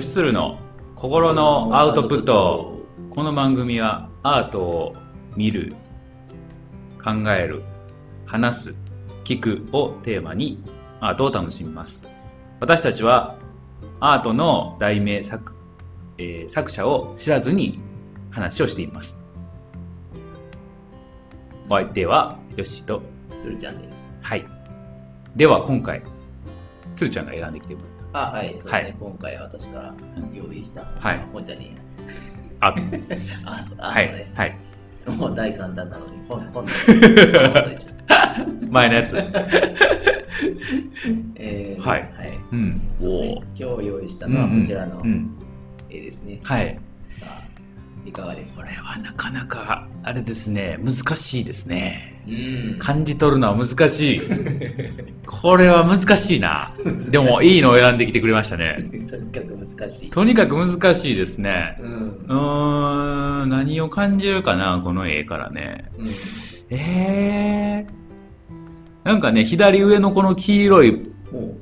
吉鶴の心のアウトプット。この番組はアートを見る考える話す聞くをテーマにアートを楽しみます。私たちはアートの題名作,、えー作者を知らずに話をしています。お相手はヨッシーとつるちゃんです。はい。では今回つるちゃんが選んできてもらっあ、はい、そうですね。はい。今回私から用意したはい。本じゃねえや。アート、アはいートね。はい。もう第3弾なのに本、本 前のやつ。えー、はい。はい。うん。そうですね。お今日用意したのはこちらのうん。絵ですね。はい。さあ、いかがですか？これはなかなかあれですね難しいですね。うん。感じ取るのは難しい。これは難しいな。でもいいのを選んできてくれましたね。とにかく難しい。とにかく難しいですね。うん。ん何を感じるかなこの絵からね。うん。えー、なんかね左上のこの黄色い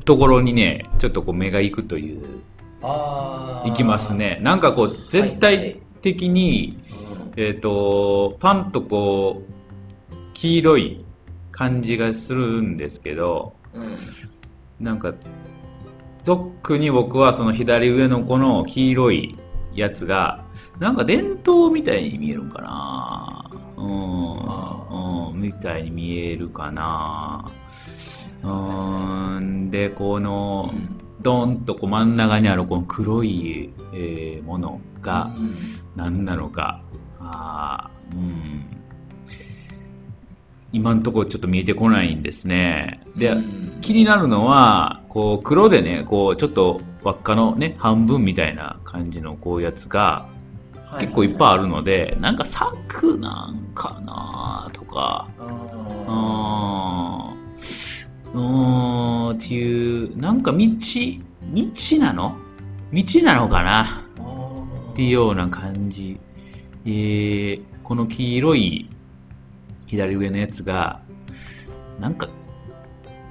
ところにねちょっとこう目が行くという。いきます。ね。なんかこう全体的に、えっ、とパンとこう黄色い感じがするんですけどうん。なんか特に僕はその左上のこの黄色いやつがなんか伝統みたいに見えるんかなうん、うん、みたいに見えるかなうんでこのうんドンとこう真ん中にあるこの黒い、えーものがうん。何なのか。あーうん。今のところちょっと見えてこないんですね。で、うん。気になるのはこう黒でねこうちょっと輪っかのね半分みたいな感じのこういうやつが結構いっぱいあるのでなんか柵なんかなとか。うあー。んうーんっていうなんか道道なの？道なのかな？ーっていうような感じ、えーこの黄色い左上のやつがなんか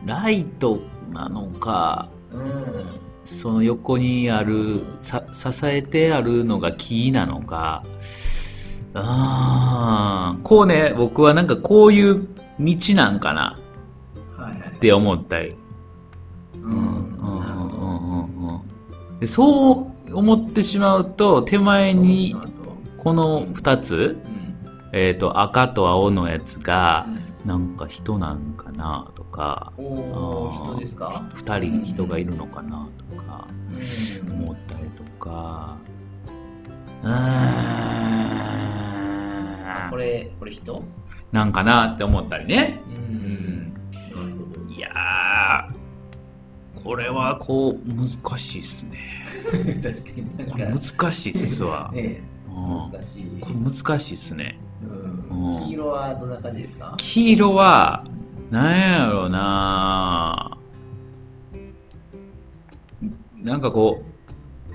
ライトなのかうんその横にあるさ支えてあるのが木なのか。あーこうね僕はなんかこういう道なんかな。はいはい。って思ったりでそう思ってしまうと手前にこの2つ、えー、と赤と青のやつがなんか人なんかなとか人ですか？2人人がいるのかなとかうん。思ったりとか。うーん。これこれ人？なんかなって思ったりね、ううん、これはこう難しいっすね。確かにか。難しいっすわ、ね うん。難しい。これ難しいっすね。うん。うん。黄色はどんな感じですか？黄色はなんやろうな。なんかこ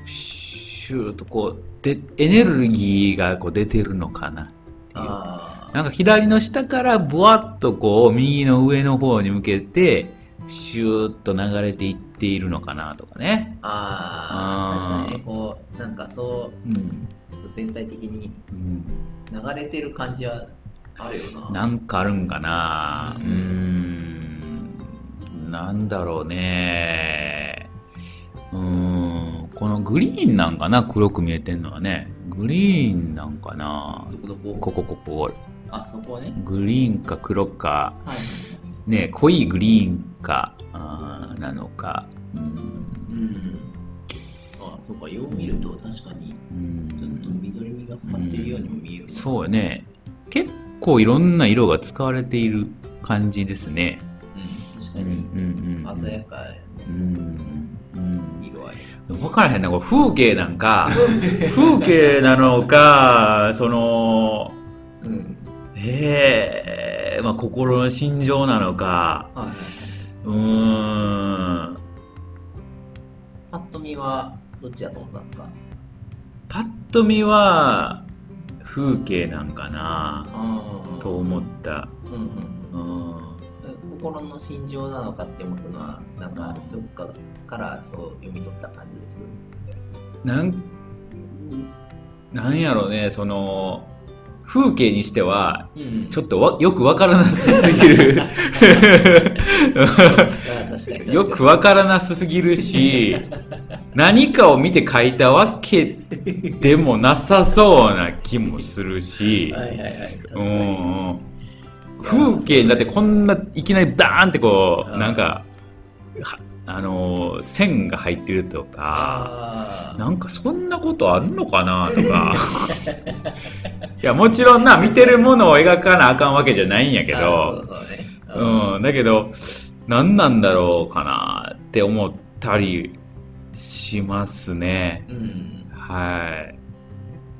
うシューッとこうでエネルギーがこう出てるのかななんか左の下からブワッとこう右の上の方に向けてシューッと流れていっているのかなとかね、あーあー。確かにねこうなんかそうん。う全体的にうん、流れてる感じはあるよな。なんかあるんかな。ううん。ーん。なんだろうね。うーん。このグリーンなんかな黒く見えてんのはね。グリーンなんかな。どこどこ？ここここ。あそこね。グリーンか黒か。はいね濃いグリーンかあーなのか。うん。うん。あそうかよう見ると確かにうん。ちょっと緑みがかかってるようにも見えるな。そうね。結構いろんな色が使われている感じですね。うん確かうんうんにうん。鮮やかうんうん。色合い。分からへんなこれ。風景なんか。風景なのかそのうんえ。えまあ心の心情なのか。はいうーん。パッと見はどっちだと思ったんですか？パッと見は風景なんかな。あと思った。うんうん。うん。心の心情なのかって思ったのはなんかどっかからそう読み取った感じです？なんなんやろねその風景にしてはうん。ちょっとわよくわからなさすぎる。よくわからなさ すぎるし何かを見て描いたわけでもなさそうな気もするし、風景だってこんないきなりダーンってこううん。なんかはあのー線が入ってるとかなんかそんなことあんのかなとか。いやもちろんな見てるものを描かなあかんわけじゃないんやけあどうね。うん、だけど何なんだろうかなって思ったりしますね。うん。はい。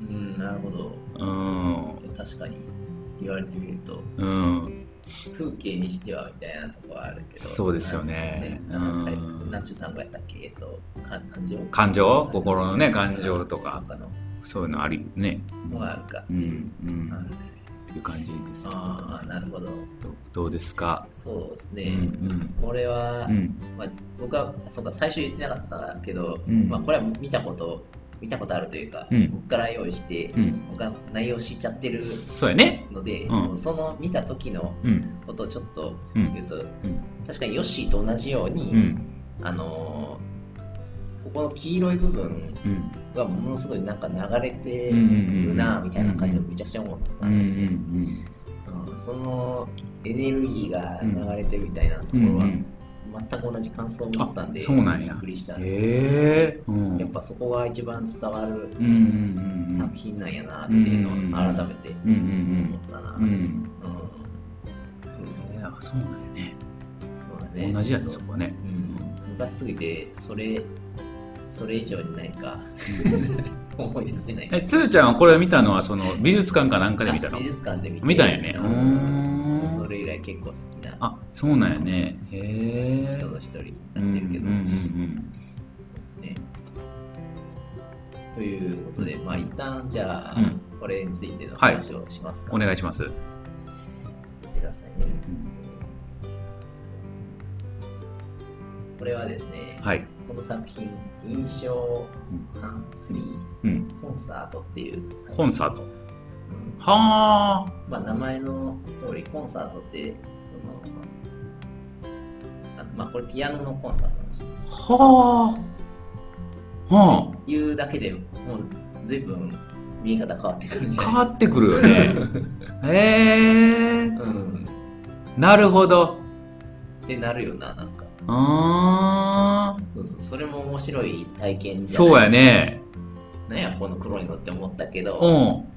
うんなるほど。うん。確かに言われてみると。うん風景にしてはみたいなとこはあるけど。そうですよね。なんかねちゅう単語やったっけ？えっとか感情。感情？心のね感情とか。そういうのあるよね。もがあるか。うんうん。あるね。っていう感じですああなるほど。どどうですか？そうですね、うん。これは、うん。まあ、僕はそうか最初言ってなかったけど、うん。まあ、これは見たこと見たことあるというか、うん。僕から用意して、うん。僕は内容知っちゃってるそうやね。ので、うん。もうその見た時のうん。ことをちょっとうん。言うと、確かにヨッシーと同じように、うん。あのーここの黄色い部分うん。がものすごいなんか流れてうんうんうんるなみたいな感じでめちゃくちゃ思ったうんうんで、うん。そのエネルギーが流れてるみたいなところは、うんうん全く同じ感想を持ったんで、あそうなんや。びっくりしたんへですえうん。やっぱそこが一番伝わる作品なんやなっていうのを改めて思ったな。うんううんん。そうですね。そうなんやね。ね。同じやねそこはね。うん。昔すぎて、それ、それ以上に何か 思い出せない。えつるちゃんはこれ見たのはその美術館かなんかで見たの？あ美術館で見たんやね。ううんん。それ結構好きなあそうなんやね。へえ。人の一人にうなんってるけど、うんうんね。ということで、まあ一旦じゃあ、うん。これについてのはい話をしますか。お願いします。くださいね。これはですね、はい。この作品、印象3、3、うん。コンサートっていうコンサート。うんはあ。まあ、名前の通り、コンサートって、その、あまあ、これピアノのコンサートなんですよ。はあ。はあ。いうだけでもう、随分見え方変わってくるんじゃ変ない？わってくるよね。へえ。うん。なるほど。ってなるよな、なんか。あー。そうそう、それも面白い体験じゃない？そうや。ね。なんや、この黒いのって思ったけど、うん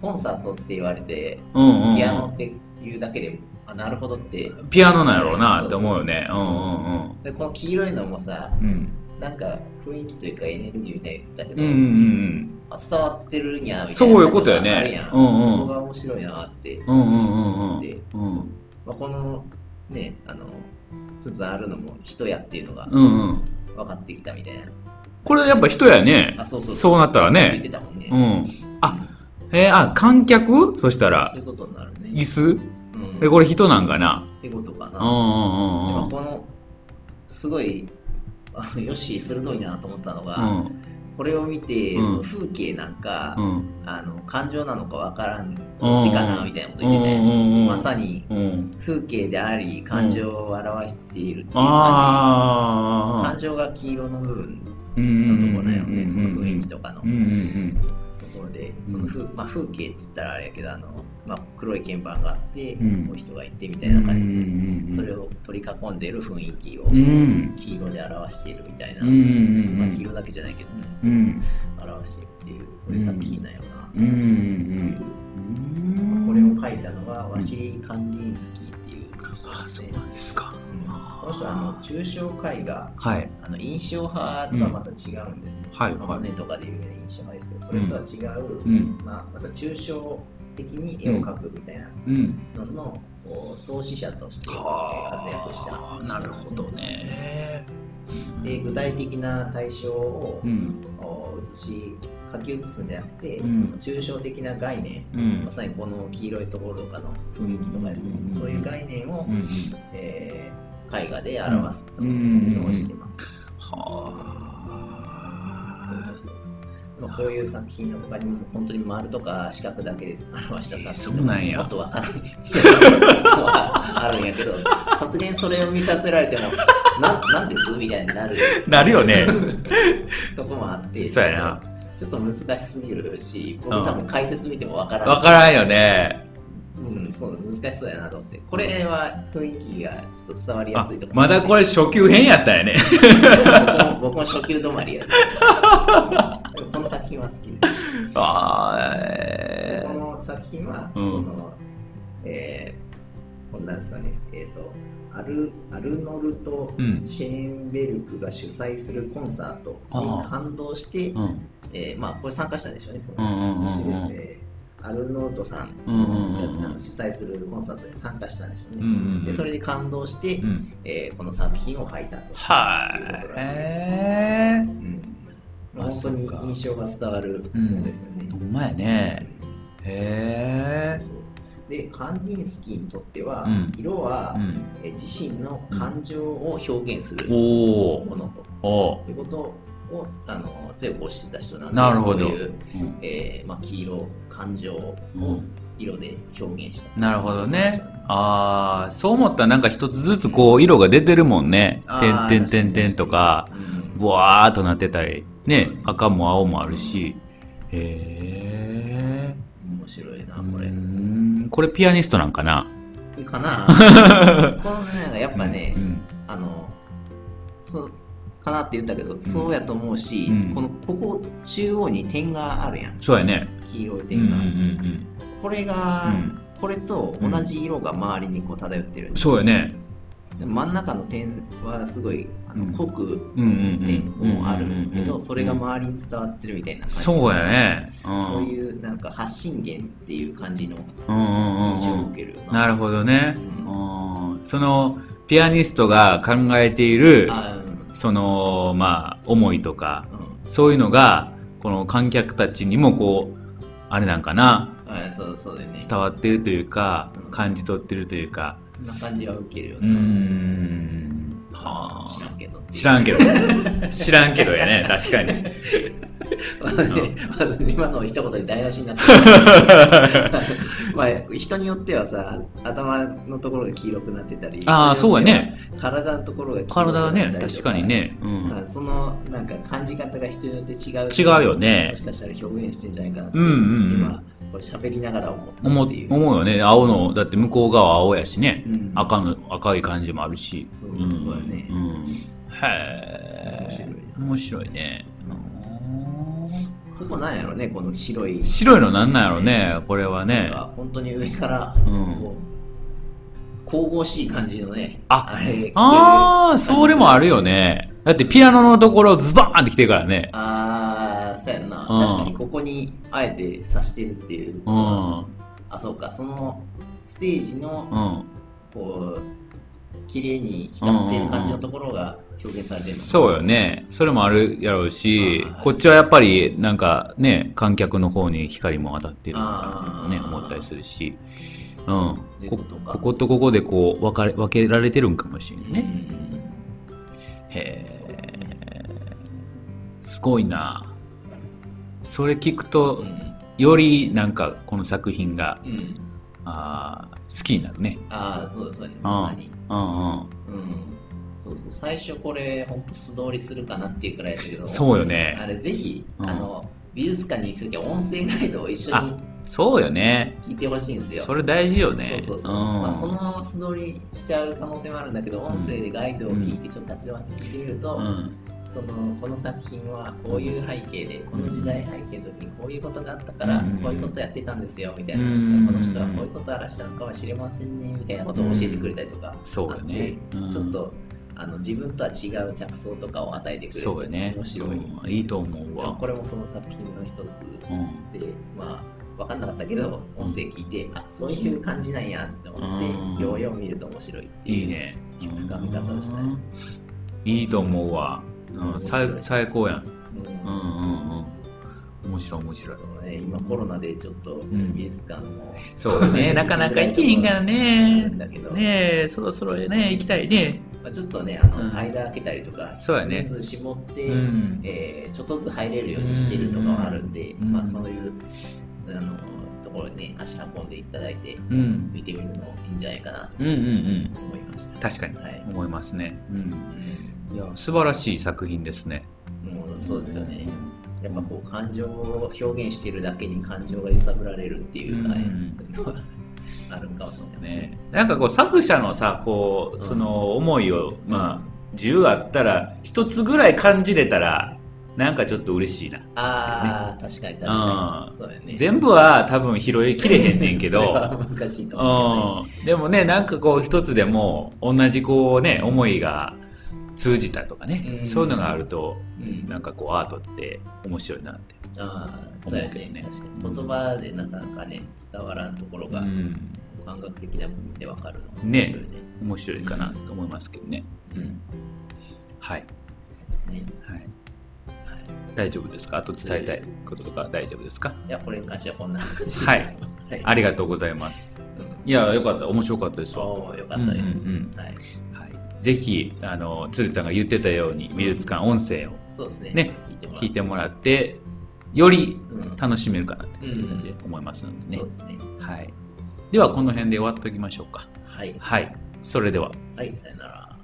コンサートって言われて、うんうんうん。ピアノっていうだけで、あ、なるほどって。ピアノなんやろうなって思うよね。うんうんで、この黄色いのもさ、うん。うんなんか雰囲気というかエネルギーみたいだけど、うんうんうんあ伝わってるんやみたいな。そういうことやね。あるやん。うんうん。そこが面白いなって、うんうんうんうん。でうんまあ、このねあのつつあるのも人やっていうのがうんうん。分かってきたみたいな、これやっぱ人やね。あそうそうそう。なったらね。たもんね、うん。あえー、あ観客？そしたらそういうことになるね。椅子？うん、えこれ人なんかな？ってことかな、うんうんうんうん。このすごいあのよし鋭いなと思ったのが、うん。これを見て、うん。その風景なんか、うん。あの感情なのかわからんどっちかなみたいなこと言ってて、うんうんうんうん。まさにうん。風景であり感情を表しているっていう感じ、感情が黄色の部分うんうんのところだよね、その雰囲気とかの。とうんうんころで、うん。その風,、まあ、風景って言ったらあれやけどあの、まあ、黒い鍵盤があって、うん。こう人がいてみうんたいな感じで、うんそれを取り囲んでいる雰囲気をうん。黄色で表しているみたいな、うんうんまあ、黄色だけじゃないけどねうん。表しているっていうそういう作品なんよな、うん。うんこれを書いたのがワシリー・カンディンスキーあそうなんですか。この人はあの抽象絵画はい。あの印象派とはまた違うんですね。はいはい。モネとかで有名な印象派ですけど、それとは違う、うん。まあ、また抽象的に絵を描くみたいなうんのの、こう創始者としてえー活は躍したあなるほどね。で具体的な対象をうん。お写し書き写すんじゃなくて、うん。その抽象的な概念。うん。まさにこの黄色いところとかの雰囲気とかですね、うん。そういう概念を、うんえー絵画で表すとうんいうのをしてます。はそうそうまあ、こういう作品の他にも本当に丸とか四角だけで表した作そうなんや。もっとわかんない。あるんやけど さすがにそれを見させられてもななんです？みたいになる。なるよね。とこもあって。そうやなちょっと難しすぎるし僕多分解説見てもわからないわからんよね。うん、そう難しそうやなと思って。これは雰囲気がちょっと伝わりやあすいとこまだこれ初級編やったんやね。僕も初級止まりやでもこの作品は好き。ですあーえこの作品は、うん。そのえー、こんなんですかね、えっ、と、アルアルノルト・うん。シェーンベルクが主催するコンサートに感動して、ーうん。えーまあ、これ参加したんでしょうね、そのえーアルノルトさんうんうんうんうん。あの主催するコンサートに参加したんでしょうね。うんでそれで感動して、うん。えーこの作品を書いたと。はいいうことらしいですへうん。まああ本当に印象が伝わるものですよね。ほんまやね。へえでカンディンスキーにとっては、うん。色は、うん。えー自身の感情を表現するものと。おいうことをあの強く推してた人なんでなるほど。こういう、うん。えーまあ、黄色感情をうん。色で表現した、なるほどね。ああそう思ったらなんか一つずつこう色が出てるもんね。点々点々とか。うんブワーっとなってたり。ね。赤も青もあるし。へえ面白いなうこれ、んこれピアニストなんかな？かな。このねやっぱね、うんあのそうかなって言ったけど、そうやと思うし、うん。このここ中央に点があるやん。そうやね。黄色いうんうん点が、うん。これが、うん。これと同じ色が周りにこう漂ってるうんそうやね。で真ん中の点はすごいあのうん。濃く点こうあるけどそれが周りに伝わってるみたいな感じそうやね。うん。そういうなんか発信源っていう感じの印象を受ける。なるほどね。ううん。そのピアニストが考えているあそのまあ思いとかそういうのがこの観客たちにもこうあれなんかなあそうそうだよね。伝わってるというかうん感じ取ってるというか。こんな感じは受けるよね。ん。はあ知らんけど。知らんけど。知らんけどやね確かに。まずねまず今の一言で台無しになってる まあ人によってはさ頭のところが黄色くなってたりああそうやね。体のところが黄色くな体はねったりとか確かにね、うん、まあそのなんか感じ方が人によって違う違うよね。もしかしたら表現してんじゃないかなってうんうんうん。今これ喋りながら思った思う思うよね。青のだって向こう側青やしね、うん。赤の赤い感じもあるし、そうそうやね。うん、へえ。面白いね。ここなんやろねこの白い。白いのなんなんやろねこれはね。か本当に上からうん。こう神々しい感じのねあれ着てるああそれもあるよね。だってピアノのところズバーンって来てるからね。ああそうやんな、うん。確かにここにあえて刺してるっていう、うんうん。あそうか。そのステージのこう綺麗に光ってる感じのところが表現されてるのそうよね。それもあるやろうしはいこっちはやっぱりなんかね観客の方に光も当たってるのかなとね思ったりするし、うん、こいうことか。ここでこう分かれ分けられてるんかもしれんうんね、へえすごいなそれ聞くとうんよりなんかこの作品がうん。うんあー好きになるね。ああそうだそうだ。ねまさに。うんうん。うん。そうそう。最初これ本当素通りするかなっていうくらいだけどそうよね。あれぜひ、うん。あの美術館に行くときは音声ガイドを一緒にそうよね。聞いてほしいんですよ。それ大事よね。そうそうそう、ん。まあ、そのまま素通りしちゃう可能性もあるんだけど、音声でガイドを聞いてちょっと立ち止まって聞いてみると、うんそのこの作品はこういう背景でこの時代背景の時にこういうことがあったからうん。こういうことやってたんですよみたいな、うん。この人はこういうことを荒らしたのかもしれませんねみたいなことを教えてくれたりとかそうあって、よね。うん。ちょっとあの自分とは違う着想とかを与えてくれてそうよね。面白い、うん。いいと思うわ。これもその作品の一つうん。でまあ分かんなかったけど音声聞いて、あそういう感じなんやって思って、うん。ようよう見ると面白いっていういいね。深み方をしたい、うん。いいと思うわ、うん、最最高やん。うんうんうん。うん面白い面白い。今コロナでちょっとん。美術館も、そうだね。なかなか行けへんからね。だけど、ねえそろそろね行きたいね。まあ、ちょっとね、あの、うん。間開けたりとか、そうやね。絞って、うん。えーちょっとずつ入れるようにしてるとかはあるんで、うん。まあそういう、あの、ところにね、足運んでいただいて、うん。見てみるのもいいんじゃないかなとうんうんうん。思いました。確かに。はい。思いますね、うん、うんいや素晴らしい作品ですねもうそうですよね。やっぱこう感情を表現してるだけに感情が揺さぶられるっていうかね、うあるかもしれないですね。ねなんかこう作者のさこうその思いを、まあ10あったら一つぐらい感じれたらなんかちょっと嬉しいなああ、確かに確かに。そうやね。全部は多分拾いきれへんねんけど難しいと思うね。うん、でもねなんかこう一つでも同じこうね思いが通じたとかね、うんそういうのがあるとうんなんかこうアートって面白いなって、思うけどね確かに。言葉でなかなかね、伝わらんところがうん、感覚的な部分でわかるの面白いね。面白いかなと思いますけどね、うん。はい、そうですね。はい、はい。大丈夫ですか？あと伝えたいこととか大丈夫ですか？いや、これに関してはこんな感じではい。はい。ありがとうございますうんいやよかった面白かったですわよかったです。うんうんうんはい。はい、ぜひあの鶴ちゃんが言ってたように美術館音声をそうですね。ね聞いてもらって。よりうん。楽しめるかなという感じで思いますのでね、そうですね。はい、ではこの辺で終わっておきましょうか。はい。はい。それでは。はい、さよなら。